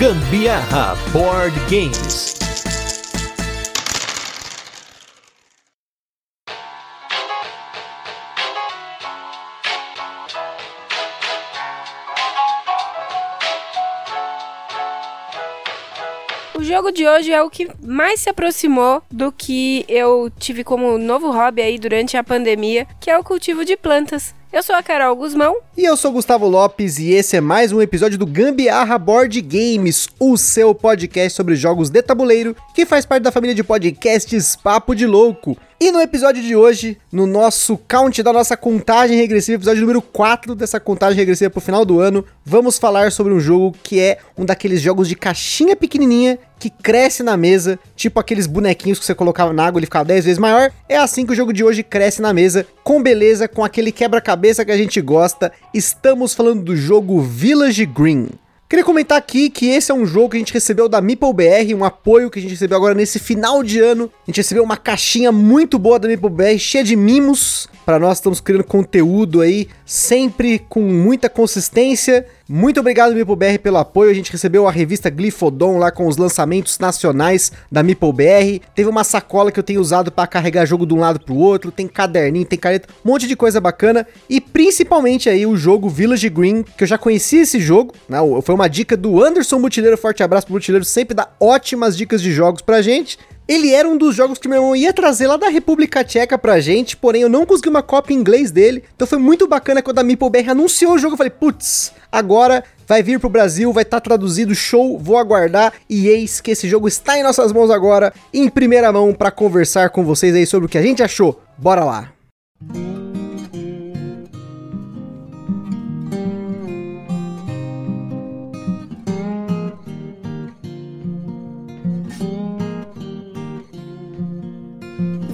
Gambiarra Board Games. O jogo de hoje é o que mais se aproximou do que eu tive como novo hobby aí durante a pandemia, que é o cultivo de plantas. Eu sou a Carol Guzmão. E eu sou Gustavo Lopes e esse é mais um episódio do Gambiarra Board Games, o seu podcast sobre jogos de tabuleiro, que faz parte da família de podcasts Papo de Louco. E no episódio de hoje, no nosso count da nossa contagem regressiva, episódio número 4 dessa contagem regressiva pro final do ano, vamos falar sobre um jogo que é um daqueles jogos de caixinha pequenininha que cresce na mesa, tipo aqueles bonequinhos que você colocava na água e ele ficava 10 vezes maior. É assim que o jogo de hoje cresce na mesa, com beleza, com aquele quebra-cabeça que a gente gosta. Estamos falando do jogo Village Green. Queria comentar aqui que esse é um jogo que a gente recebeu da MeepleBR, um apoio que a gente recebeu agora nesse final de ano. A gente recebeu uma caixinha muito boa da MeepleBR, cheia de mimos. Para nós estamos criando conteúdo aí, sempre com muita consistência. Muito obrigado, MeepleBR, pelo apoio. A gente recebeu a revista Glifodon lá com os lançamentos nacionais da MeepleBR. Teve uma sacola que eu tenho usado para carregar jogo de um lado pro outro. Tem caderninho, tem caneta, um monte de coisa bacana. E principalmente aí o jogo Village Green, que eu já conhecia esse jogo. Né? Foi uma dica do Anderson Mutileiro. Forte abraço pro Mutileiro, sempre dá ótimas dicas de jogos pra gente. Ele era um dos jogos que meu irmão ia trazer lá da República Tcheca pra gente, porém eu não consegui uma cópia em inglês dele. Então foi muito bacana quando a MeepleBR anunciou o jogo. Eu falei, putz, agora vai vir pro Brasil, vai estar tá traduzido, show, vou aguardar. E eis que esse jogo está em nossas mãos agora, em primeira mão, para conversar com vocês aí sobre o que a gente achou. Bora lá!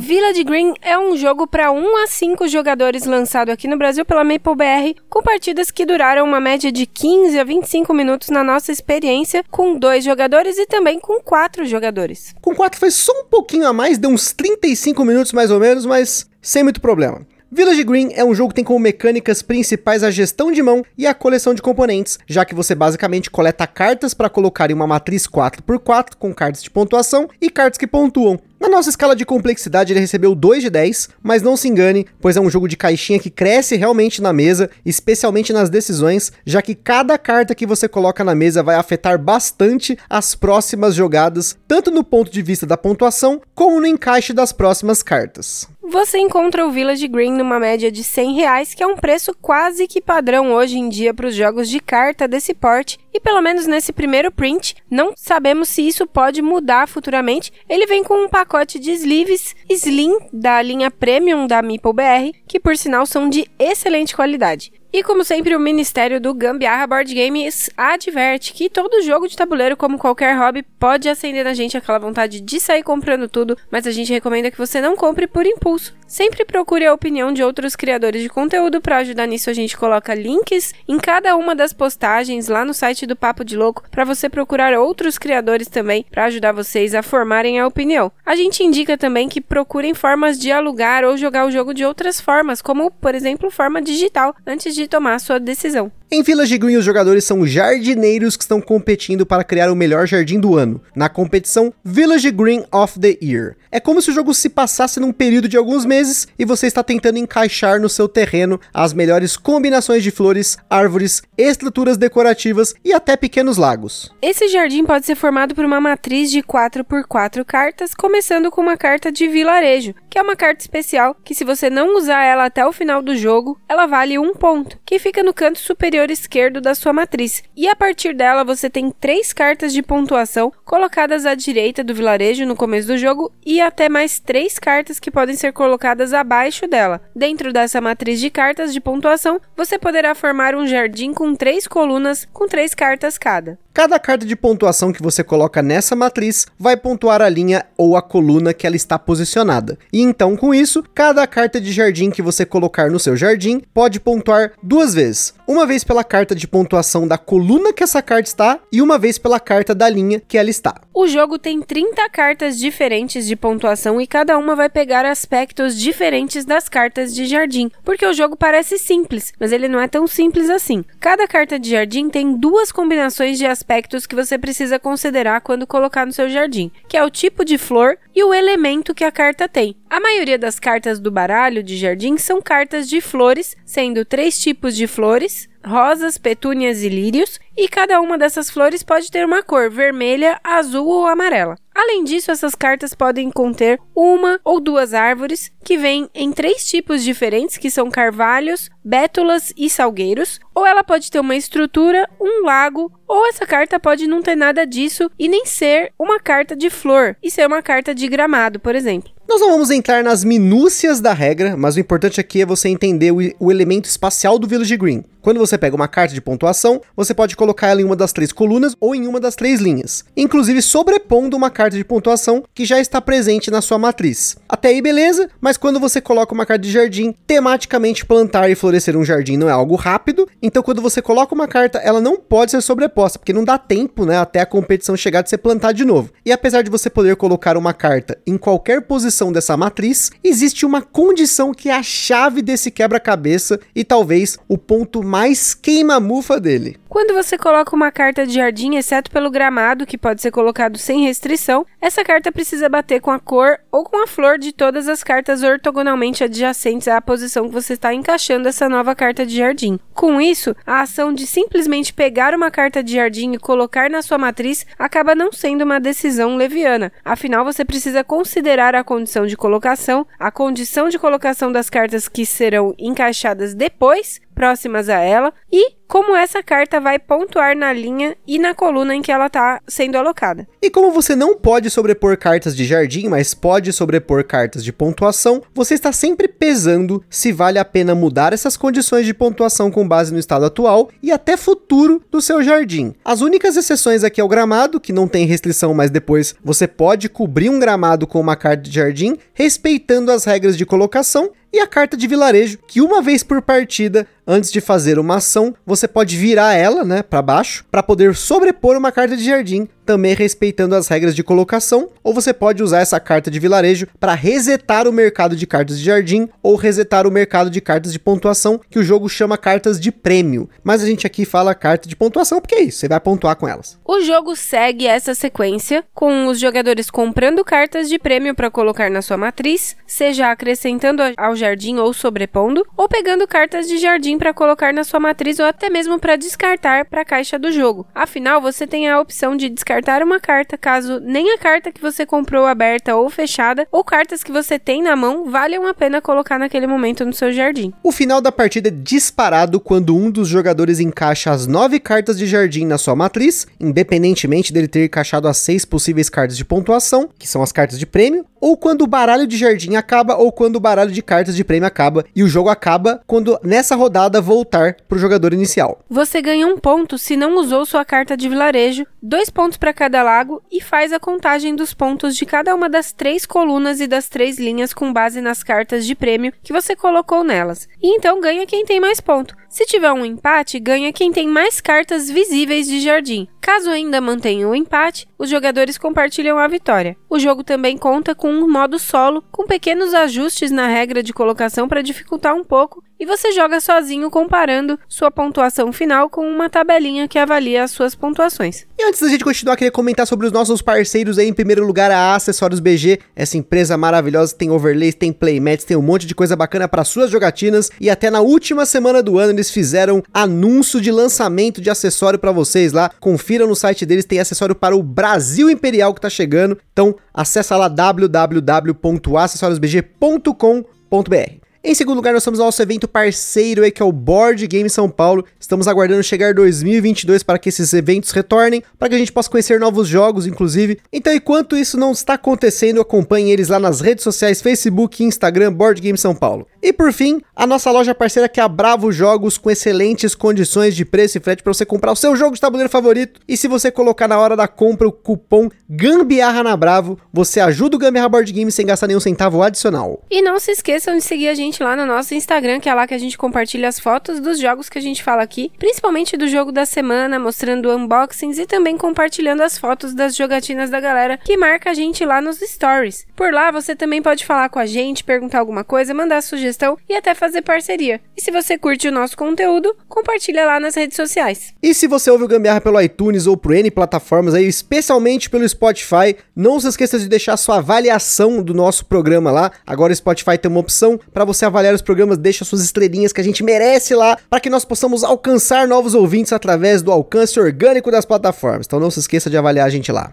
Village Green é um jogo para 1 a 5 jogadores lançado aqui no Brasil pela MapleBR, com partidas que duraram uma média de 15 a 25 minutos na nossa experiência, com dois jogadores e também com quatro jogadores. Com quatro foi só um pouquinho a mais, deu uns 35 minutos mais ou menos, mas sem muito problema. Village Green é um jogo que tem como mecânicas principais a gestão de mão e a coleção de componentes, já que você basicamente coleta cartas para colocar em uma matriz 4x4 com cartas de pontuação e cartas que pontuam. Na nossa escala de complexidade, ele recebeu 2 de 10, mas não se engane, pois é um jogo de caixinha que cresce realmente na mesa, especialmente nas decisões, já que cada carta que você coloca na mesa vai afetar bastante as próximas jogadas, tanto no ponto de vista da pontuação, como no encaixe das próximas cartas. Você encontra o Village Green numa média de 100 reais, que é um preço quase que padrão hoje em dia para os jogos de carta desse porte, e pelo menos nesse primeiro print, não sabemos se isso pode mudar futuramente. Ele vem com um pacote de sleeves Slim da linha Premium da MeepleBR, que por sinal são de excelente qualidade. E como sempre, o Ministério do Gambiarra Board Games adverte que todo jogo de tabuleiro, como qualquer hobby, pode acender na gente aquela vontade de sair comprando tudo, mas a gente recomenda que você não compre por impulso. Sempre procure a opinião de outros criadores de conteúdo para ajudar nisso. A gente coloca links em cada uma das postagens lá no site do Papo de Louco para você procurar outros criadores também para ajudar vocês a formarem a opinião. A gente indica também que procurem formas de alugar ou jogar o jogo de outras formas, como por exemplo forma digital, antes de tomar sua decisão. Em Village Green, os jogadores são jardineiros que estão competindo para criar o melhor jardim do ano, na competição Village Green of the Year. É como se o jogo se passasse num período de alguns meses e você está tentando encaixar no seu terreno as melhores combinações de flores, árvores, estruturas decorativas e até pequenos lagos. Esse jardim pode ser formado por uma matriz de 4x4 cartas, começando com uma carta de vilarejo, que é uma carta especial que, se você não usar ela até o final do jogo, ela vale um ponto, que fica no canto superior esquerdo da sua matriz. E a partir dela você tem três cartas de pontuação colocadas à direita do vilarejo no começo do jogo e até mais três cartas que podem ser colocadas abaixo dela. Dentro dessa matriz de cartas de pontuação, você poderá formar um jardim com três colunas com três cartas cada. Cada carta de pontuação que você coloca nessa matriz vai pontuar a linha ou a coluna que ela está posicionada. E então, com isso, cada carta de jardim que você colocar no seu jardim pode pontuar duas vezes. Uma vez pela carta de pontuação da coluna que essa carta está e uma vez pela carta da linha que ela está. O jogo tem 30 cartas diferentes de pontuação e cada uma vai pegar aspectos diferentes das cartas de jardim, porque o jogo parece simples, mas ele não é tão simples assim. Cada carta de jardim tem duas combinações de aspectos aspectos que você precisa considerar quando colocar no seu jardim, que é o tipo de flor e o elemento que a carta tem. A maioria das cartas do baralho de jardim são cartas de flores, sendo três tipos de flores, rosas, petúnias e lírios, e cada uma dessas flores pode ter uma cor vermelha, azul ou amarela. Além disso, essas cartas podem conter uma ou duas árvores que vêm em três tipos diferentes, que são carvalhos, bétulas e salgueiros, ou ela pode ter uma estrutura, um lago, ou essa carta pode não ter nada disso e nem ser uma carta de flor, e ser uma carta de gramado, por exemplo. Nós não vamos entrar nas minúcias da regra, mas o importante aqui é você entender o, o, elemento espacial do Village Green. Quando você pega uma carta de pontuação, você pode colocar ela em uma das três colunas ou em uma das três linhas, inclusive sobrepondo uma carta de pontuação que já está presente na sua matriz. Até aí beleza, mas quando você coloca uma carta de jardim, tematicamente plantar e florescer um jardim não é algo rápido, então quando você coloca uma carta, ela não pode ser sobreposta, porque não dá tempo, né, até a competição chegar de ser plantada de novo. E apesar de você poder colocar uma carta em qualquer posição dessa matriz, existe uma condição que é a chave desse quebra-cabeça e talvez o ponto mais queima-mufa dele. Quando você coloca uma carta de jardim, exceto pelo gramado, que pode ser colocado sem restrição, essa carta precisa bater com a cor ou com a flor de todas as cartas ortogonalmente adjacentes à posição que você está encaixando essa nova carta de jardim. Com isso, a ação de simplesmente pegar uma carta de jardim e colocar na sua matriz acaba não sendo uma decisão leviana. Afinal, você precisa considerar a condição de colocação, a condição de colocação das cartas que serão encaixadas depois próximas a ela e como essa carta vai pontuar na linha e na coluna em que ela está sendo alocada. E como você não pode sobrepor cartas de jardim, mas pode sobrepor cartas de pontuação, você está sempre pesando se vale a pena mudar essas condições de pontuação com base no estado atual e até futuro do seu jardim. As únicas exceções aqui é o gramado, que não tem restrição, mas depois você pode cobrir um gramado com uma carta de jardim, respeitando as regras de colocação e a carta de vilarejo, que uma vez por partida, antes de fazer uma ação, você pode virar ela, né, para baixo, para poder sobrepor uma carta de jardim também respeitando as regras de colocação, ou você pode usar essa carta de vilarejo para resetar o mercado de cartas de jardim ou resetar o mercado de cartas de pontuação, que o jogo chama cartas de prêmio. Mas a gente aqui fala carta de pontuação porque é isso, você vai pontuar com elas. O jogo segue essa sequência, com os jogadores comprando cartas de prêmio para colocar na sua matriz, seja acrescentando ao jardim ou sobrepondo, ou pegando cartas de jardim para colocar na sua matriz ou até mesmo para descartar para a caixa do jogo. Afinal, você tem a opção de descartar descartar uma carta caso nem a carta que você comprou aberta ou fechada ou cartas que você tem na mão valham a pena colocar naquele momento no seu jardim. O final da partida é disparado quando um dos jogadores encaixa as nove cartas de jardim na sua matriz, independentemente dele ter encaixado as seis possíveis cartas de pontuação, que são as cartas de prêmio, ou quando o baralho de jardim acaba, ou quando o baralho de cartas de prêmio acaba, e o jogo acaba quando nessa rodada voltar para o jogador inicial. Você ganha um ponto se não usou sua carta de vilarejo, dois pontos para cada lago e faz a contagem dos pontos de cada uma das três colunas e das três linhas com base nas cartas de prêmio que você colocou nelas. E então ganha quem tem mais ponto. Se tiver um empate, ganha quem tem mais cartas visíveis de jardim. Caso ainda mantenha o empate, os jogadores compartilham a vitória. O jogo também conta com um modo solo, com pequenos ajustes na regra de colocação para dificultar um pouco, e você joga sozinho comparando sua pontuação final com uma tabelinha que avalia as suas pontuações. E antes da gente continuar, queria comentar sobre os nossos parceiros aí. Em primeiro lugar, a Acessórios BG, essa empresa maravilhosa, tem overlays, tem playmats, tem um monte de coisa bacana para suas jogatinas. E até na última semana do ano eles fizeram anúncio de lançamento de acessório para vocês lá. Confiram no site deles, tem acessório para o Brasil Imperial que tá chegando. Então, acessa lá www.acessoriosbg.com.br. Em segundo lugar, nós temos nosso evento parceiro aí, que é o Board Game São Paulo. Estamos aguardando chegar 2022 para que esses eventos retornem, para que a gente possa conhecer novos jogos, inclusive. Então, enquanto isso não está acontecendo, acompanhe eles lá nas redes sociais, Facebook Instagram, Board Game São Paulo. E por fim, a nossa loja parceira que é a Bravo Jogos, com excelentes condições de preço e frete para você comprar o seu jogo de tabuleiro favorito. E se você colocar na hora da compra o cupom Gambiarra na Bravo, você ajuda o Gambiarra Board Game sem gastar nenhum centavo adicional. E não se esqueçam de seguir a gente gente lá no nosso Instagram, que é lá que a gente compartilha as fotos dos jogos que a gente fala aqui, principalmente do jogo da semana, mostrando unboxings e também compartilhando as fotos das jogatinas da galera que marca a gente lá nos stories. Por lá você também pode falar com a gente, perguntar alguma coisa, mandar sugestão e até fazer parceria. E se você curte o nosso conteúdo, compartilha lá nas redes sociais. E se você ouve o Gambiarra pelo iTunes ou por N plataformas aí, especialmente pelo Spotify, não se esqueça de deixar sua avaliação do nosso programa lá. Agora o Spotify tem uma opção para você avaliar os programas, deixa suas estrelinhas que a gente merece lá, para que nós possamos alcançar novos ouvintes através do alcance orgânico das plataformas. Então não se esqueça de avaliar a gente lá.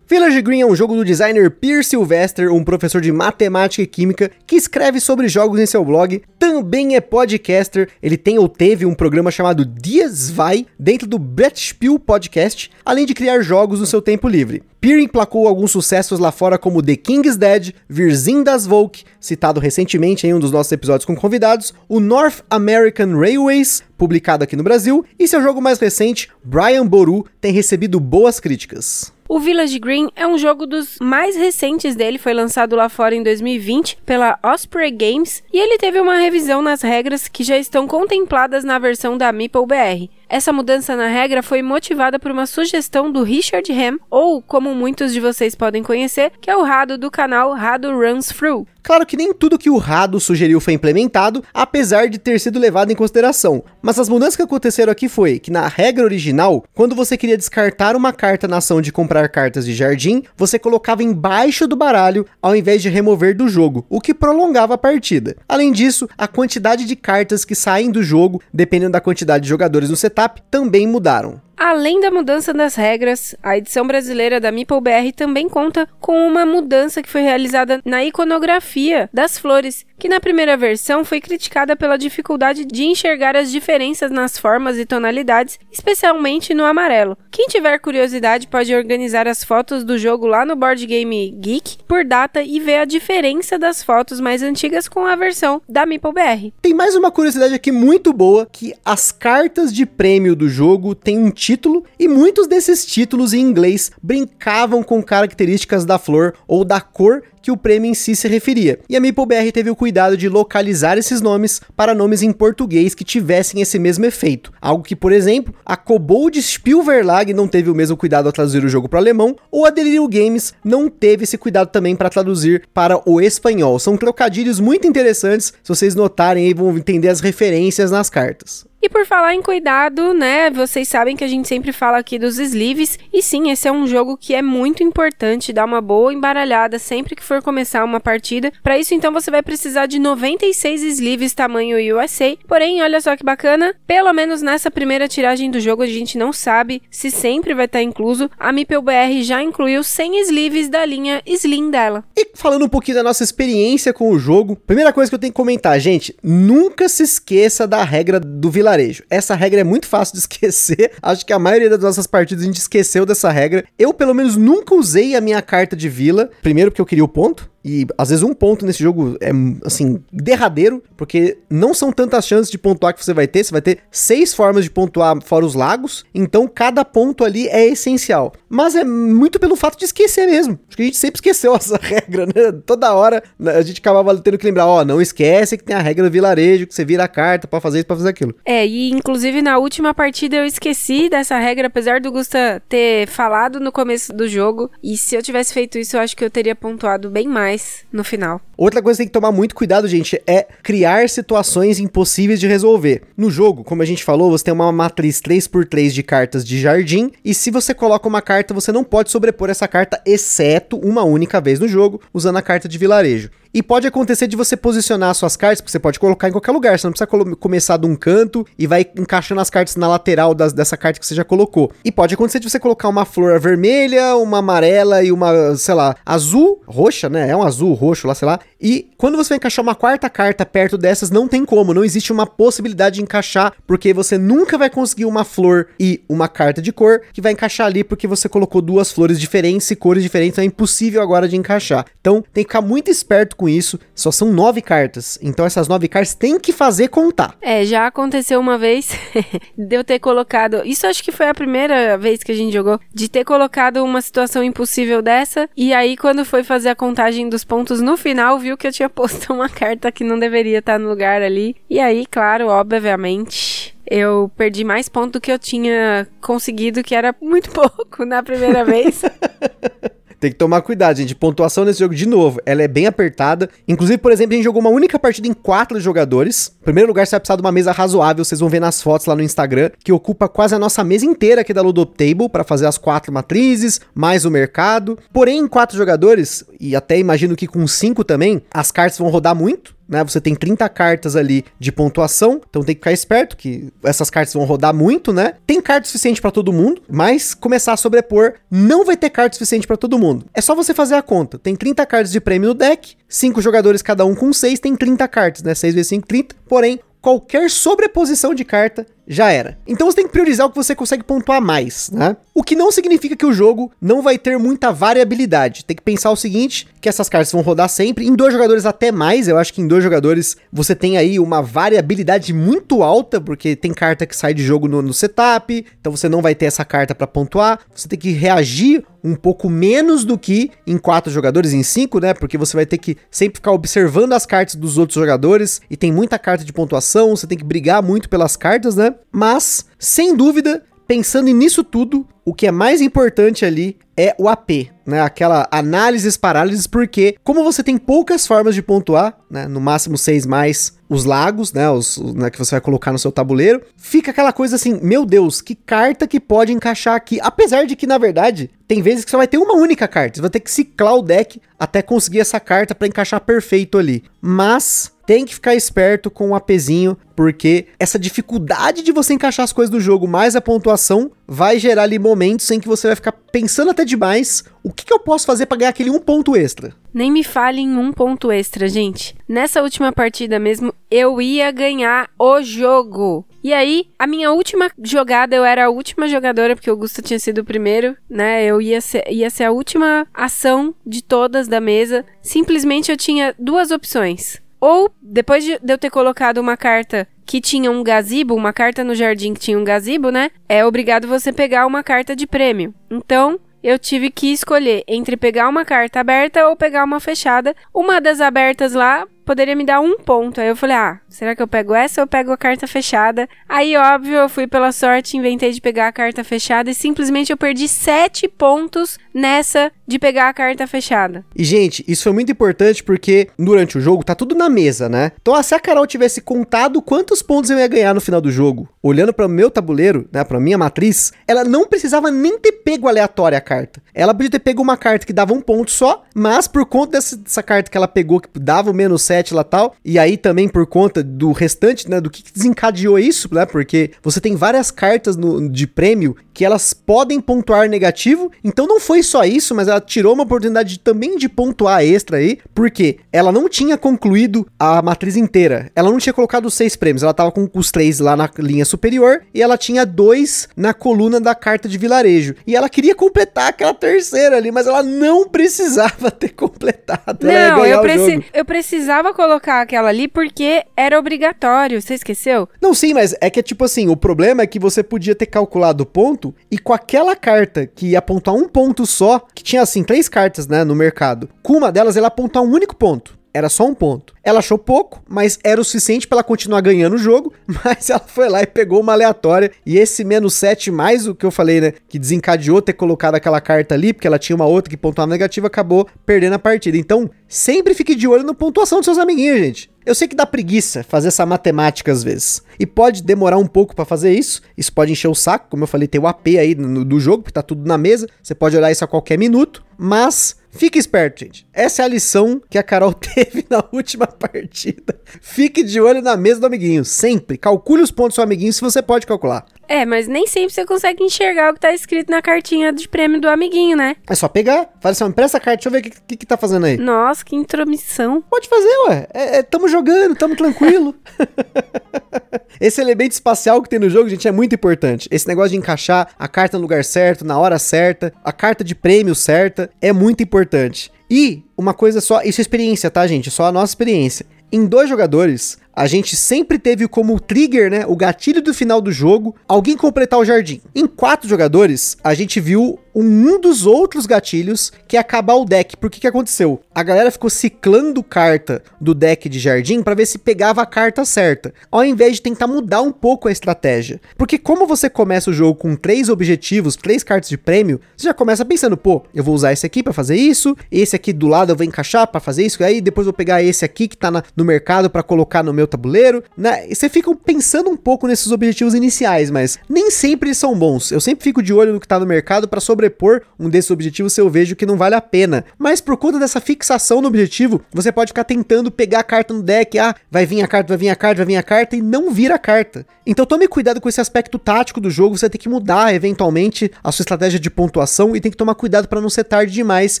Village Green é um jogo do designer Pierre Sylvester, um professor de matemática e química que escreve sobre jogos em seu blog, também é podcaster, ele tem ou teve um programa chamado Dias Vai, dentro do Brettspiel Podcast, além de criar jogos no seu tempo livre. Pierre emplacou alguns sucessos lá fora como The King's Dead, Virzin das Volk, citado recentemente em um dos nossos episódios com convidados, o North American Railways, publicado aqui no Brasil, e seu jogo mais recente, Brian Boru, tem recebido boas críticas. O Village Green é um jogo dos mais recentes dele, foi lançado lá fora em 2020 pela Osprey Games e ele teve uma revisão nas regras que já estão contempladas na versão da Meeple BR. Essa mudança na regra foi motivada por uma sugestão do Richard Ham, ou como muitos de vocês podem conhecer, que é o Rado do canal Rado Runs Through. Claro que nem tudo que o Rado sugeriu foi implementado, apesar de ter sido levado em consideração. Mas as mudanças que aconteceram aqui foi que na regra original, quando você queria descartar uma carta na ação de comprar cartas de jardim, você colocava embaixo do baralho ao invés de remover do jogo, o que prolongava a partida. Além disso, a quantidade de cartas que saem do jogo, dependendo da quantidade de jogadores no setup, também mudaram. Além da mudança das regras, a edição brasileira da Meeple BR também conta com uma mudança que foi realizada na iconografia das flores, que na primeira versão foi criticada pela dificuldade de enxergar as diferenças nas formas e tonalidades, especialmente no amarelo. Quem tiver curiosidade pode organizar as fotos do jogo lá no Board Game Geek por data e ver a diferença das fotos mais antigas com a versão da Meeple BR. Tem mais uma curiosidade aqui muito boa, que as cartas de prêmio do jogo têm um título e muitos desses títulos em inglês brincavam com características da flor ou da cor que o prêmio em si se referia. E a MapleBR teve o cuidado de localizar esses nomes para nomes em português que tivessem esse mesmo efeito. Algo que, por exemplo, a Kobold Spielverlag não teve o mesmo cuidado ao traduzir o jogo para o alemão, ou a Delirium Games não teve esse cuidado também para traduzir para o espanhol. São trocadilhos muito interessantes, se vocês notarem aí vão entender as referências nas cartas. E por falar em cuidado, né? Vocês sabem que a gente sempre fala aqui dos sleeves. E sim, esse é um jogo que é muito importante dar uma boa embaralhada sempre que for começar uma partida. Para isso, então, você vai precisar de 96 sleeves tamanho USA. Porém, olha só que bacana, pelo menos nessa primeira tiragem do jogo, a gente não sabe se sempre vai estar incluso. A Mipel BR já incluiu 100 sleeves da linha Slim dela. E falando um pouquinho da nossa experiência com o jogo, primeira coisa que eu tenho que comentar, gente, nunca se esqueça da regra do vilarejo vilarejo. Essa regra é muito fácil de esquecer. Acho que a maioria das nossas partidas a gente esqueceu dessa regra. Eu, pelo menos, nunca usei a minha carta de vila. Primeiro, porque eu queria o ponto. E às vezes um ponto nesse jogo é, assim, derradeiro, porque não são tantas chances de pontuar que você vai ter. Você vai ter seis formas de pontuar fora os lagos, então cada ponto ali é essencial. Mas é muito pelo fato de esquecer mesmo. Acho que a gente sempre esqueceu essa regra, né? Toda hora né, a gente acabava tendo que lembrar: ó, não esquece que tem a regra do vilarejo, que você vira a carta para fazer isso, pra fazer aquilo. É, e inclusive na última partida eu esqueci dessa regra, apesar do Gusta ter falado no começo do jogo. E se eu tivesse feito isso, eu acho que eu teria pontuado bem mais no final. Outra coisa que tem que tomar muito cuidado, gente, é criar situações impossíveis de resolver. No jogo, como a gente falou, você tem uma matriz 3x3 de cartas de jardim, e se você coloca uma carta, você não pode sobrepor essa carta, exceto uma única vez no jogo, usando a carta de vilarejo. E pode acontecer de você posicionar suas cartas, porque você pode colocar em qualquer lugar, você não precisa começar de um canto e vai encaixando as cartas na lateral das, dessa carta que você já colocou. E pode acontecer de você colocar uma flor vermelha, uma amarela e uma, sei lá, azul, roxa, né? É um azul, roxo lá, sei lá. E quando você vai encaixar uma quarta carta perto dessas, não tem como, não existe uma possibilidade de encaixar, porque você nunca vai conseguir uma flor e uma carta de cor que vai encaixar ali porque você colocou duas flores diferentes e cores diferentes, então é impossível agora de encaixar. Então tem que ficar muito esperto com isso. Só são nove cartas, então essas nove cartas tem que fazer contar. É, já aconteceu uma vez de eu ter colocado. Isso acho que foi a primeira vez que a gente jogou, de ter colocado uma situação impossível dessa, e aí quando foi fazer a contagem dos pontos no final, viu que eu tinha posto uma carta que não deveria estar no lugar ali. E aí, claro, obviamente, eu perdi mais pontos do que eu tinha conseguido, que era muito pouco na primeira vez. Tem que tomar cuidado, gente. Pontuação nesse jogo, de novo, ela é bem apertada. Inclusive, por exemplo, a gente jogou uma única partida em quatro jogadores. Em primeiro lugar, você vai precisar de uma mesa razoável. Vocês vão ver nas fotos lá no Instagram, que ocupa quase a nossa mesa inteira aqui da Ludo Table para fazer as quatro matrizes, mais o mercado. Porém, em quatro jogadores, e até imagino que com cinco também, as cartas vão rodar muito né? Você tem 30 cartas ali de pontuação, então tem que ficar esperto que essas cartas vão rodar muito, né? Tem carta suficiente para todo mundo, mas começar a sobrepor não vai ter carta suficiente para todo mundo. É só você fazer a conta. Tem 30 cartas de prêmio no deck, 5 jogadores cada um com 6, tem 30 cartas, né? 6 vezes 5, 30. Porém, qualquer sobreposição de carta já era. Então você tem que priorizar o que você consegue pontuar mais, né? O que não significa que o jogo não vai ter muita variabilidade. Tem que pensar o seguinte, que essas cartas vão rodar sempre, em dois jogadores até mais, eu acho que em dois jogadores você tem aí uma variabilidade muito alta, porque tem carta que sai de jogo no, no setup, então você não vai ter essa carta para pontuar, você tem que reagir um pouco menos do que em quatro jogadores, em cinco, né? Porque você vai ter que sempre ficar observando as cartas dos outros jogadores e tem muita carta de pontuação, você tem que brigar muito pelas cartas, né? Mas, sem dúvida, pensando nisso tudo, o que é mais importante ali é o AP, né? Aquela análises parálises, porque como você tem poucas formas de pontuar, né? No máximo seis mais os lagos, né? Os, né? Que você vai colocar no seu tabuleiro, fica aquela coisa assim, meu Deus, que carta que pode encaixar aqui? Apesar de que, na verdade, tem vezes que você vai ter uma única carta, você vai ter que ciclar o deck até conseguir essa carta para encaixar perfeito ali. Mas tem que ficar esperto com o APzinho, porque essa dificuldade de você encaixar as coisas do jogo mais a pontuação vai gerar ali momentos em que você vai ficar pensando até demais o que, que eu posso fazer para ganhar aquele um ponto extra. Nem me fale em um ponto extra, gente. Nessa última partida mesmo, eu ia ganhar o jogo. E aí, a minha última jogada, eu era a última jogadora, porque o Augusto tinha sido o primeiro, né? Eu ia ser, ia ser a última ação de todas da mesa. Simplesmente eu tinha duas opções ou, depois de eu ter colocado uma carta que tinha um gazebo, uma carta no jardim que tinha um gazebo, né? É obrigado você pegar uma carta de prêmio. Então, eu tive que escolher entre pegar uma carta aberta ou pegar uma fechada. Uma das abertas lá poderia me dar um ponto. Aí eu falei, ah, será que eu pego essa ou eu pego a carta fechada? Aí, óbvio, eu fui pela sorte, inventei de pegar a carta fechada e simplesmente eu perdi sete pontos nessa de pegar a carta fechada. E, gente, isso foi muito importante porque durante o jogo tá tudo na mesa, né? Então, se a Carol tivesse contado quantos pontos eu ia ganhar no final do jogo, olhando para o meu tabuleiro, né, para minha matriz, ela não precisava nem ter pego aleatória a carta. Ela podia ter pego uma carta que dava um ponto só, mas por conta dessa, dessa carta que ela pegou que dava o menos 7 7 lá tal. E aí também por conta do restante, né, do que desencadeou isso, né? Porque você tem várias cartas no, de prêmio que elas podem pontuar negativo. Então não foi só isso, mas ela tirou uma oportunidade também de pontuar extra aí, porque ela não tinha concluído a matriz inteira. Ela não tinha colocado os seis prêmios, ela tava com os três lá na linha superior e ela tinha dois na coluna da carta de vilarejo. E ela queria completar aquela terceira ali, mas ela não precisava ter completado. Não, eu, preci eu precisava precisava colocar aquela ali porque era obrigatório. Você esqueceu? Não, sim, mas é que é tipo assim, o problema é que você podia ter calculado o ponto e com aquela carta que ia apontar um ponto só, que tinha assim três cartas, né, no mercado. Com uma delas ela apontar um único ponto. Era só um ponto. Ela achou pouco, mas era o suficiente para ela continuar ganhando o jogo. Mas ela foi lá e pegou uma aleatória. E esse menos 7, mais o que eu falei, né? Que desencadeou ter colocado aquela carta ali, porque ela tinha uma outra que pontuava negativa, acabou perdendo a partida. Então, sempre fique de olho na pontuação dos seus amiguinhos, gente. Eu sei que dá preguiça fazer essa matemática às vezes. E pode demorar um pouco para fazer isso. Isso pode encher o saco, como eu falei, tem o AP aí no, do jogo, porque tá tudo na mesa. Você pode olhar isso a qualquer minuto. Mas Fique esperto, gente. Essa é a lição que a Carol teve na última partida. Fique de olho na mesa do amiguinho, sempre. Calcule os pontos do seu amiguinho se você pode calcular. É, mas nem sempre você consegue enxergar o que tá escrito na cartinha de prêmio do amiguinho, né? É só pegar, fala assim, ó, empresta a carta, deixa eu ver o que, que, que tá fazendo aí. Nossa, que intromissão. Pode fazer, ué. É, é, tamo jogando, tamo tranquilo. Esse elemento espacial que tem no jogo, gente, é muito importante. Esse negócio de encaixar a carta no lugar certo, na hora certa, a carta de prêmio certa, é muito importante. E uma coisa só, isso é experiência, tá, gente? Só a nossa experiência. Em dois jogadores, a gente sempre teve como trigger, né, o gatilho do final do jogo, alguém completar o jardim. Em quatro jogadores, a gente viu um dos outros gatilhos que é acabar o deck. Por que aconteceu? A galera ficou ciclando carta do deck de jardim para ver se pegava a carta certa, ao invés de tentar mudar um pouco a estratégia. Porque como você começa o jogo com três objetivos, três cartas de prêmio, você já começa pensando, pô, eu vou usar esse aqui para fazer isso, esse aqui do lado eu vou encaixar para fazer isso, e aí depois eu vou pegar esse aqui que tá na, no mercado para colocar no meu tabuleiro, né? E você fica pensando um pouco nesses objetivos iniciais, mas nem sempre eles são bons. Eu sempre fico de olho no que tá no mercado para sobrepor um desses objetivos se eu vejo que não vale a pena. Mas por conta dessa fixação no objetivo, você pode ficar tentando pegar a carta no deck, ah, vai vir a carta, vai vir a carta, vai vir a carta e não vira a carta. Então tome cuidado com esse aspecto tático do jogo, você tem que mudar eventualmente a sua estratégia de pontuação e tem que tomar cuidado para não ser tarde demais,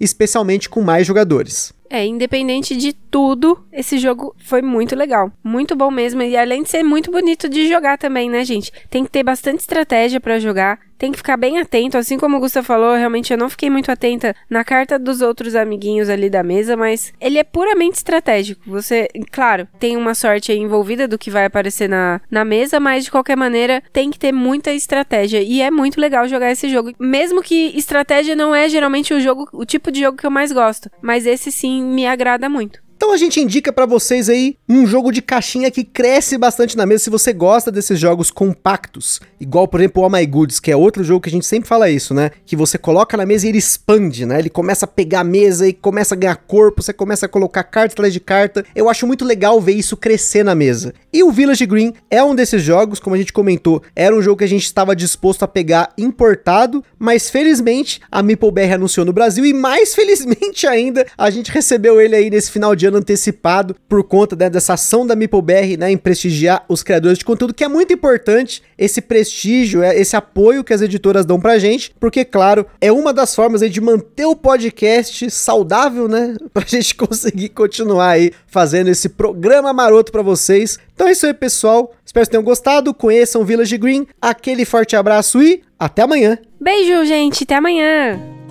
especialmente com mais jogadores. É, independente de tudo, esse jogo foi muito legal. Muito bom mesmo. E além de ser muito bonito de jogar também, né, gente? Tem que ter bastante estratégia para jogar. Tem que ficar bem atento. Assim como o Gustavo falou, realmente eu não fiquei muito atenta na carta dos outros amiguinhos ali da mesa, mas ele é puramente estratégico. Você, claro, tem uma sorte aí envolvida do que vai aparecer na, na mesa, mas de qualquer maneira tem que ter muita estratégia. E é muito legal jogar esse jogo. Mesmo que estratégia não é geralmente o jogo, o tipo de jogo que eu mais gosto. Mas esse sim me agrada muito. Então a gente indica para vocês aí um jogo de caixinha que cresce bastante na mesa se você gosta desses jogos compactos, igual por exemplo o Oh My Goods, que é outro jogo que a gente sempre fala isso, né? Que você coloca na mesa e ele expande, né? Ele começa a pegar a mesa e começa a ganhar corpo, você começa a colocar carta atrás de carta. Eu acho muito legal ver isso crescer na mesa. E o Village Green é um desses jogos, como a gente comentou, era um jogo que a gente estava disposto a pegar importado, mas felizmente a MeepleBR anunciou no Brasil e mais felizmente ainda a gente recebeu ele aí nesse final de ano antecipado por conta né, dessa ação da MeepleBR né, em prestigiar os criadores de conteúdo, que é muito importante esse prestígio, é, esse apoio que as editoras dão pra gente, porque, claro, é uma das formas aí de manter o podcast saudável, né? Pra gente conseguir continuar aí fazendo esse programa maroto para vocês. Então é isso aí, pessoal. Espero que tenham gostado. Conheçam Village Green. Aquele forte abraço e até amanhã. Beijo, gente. Até amanhã.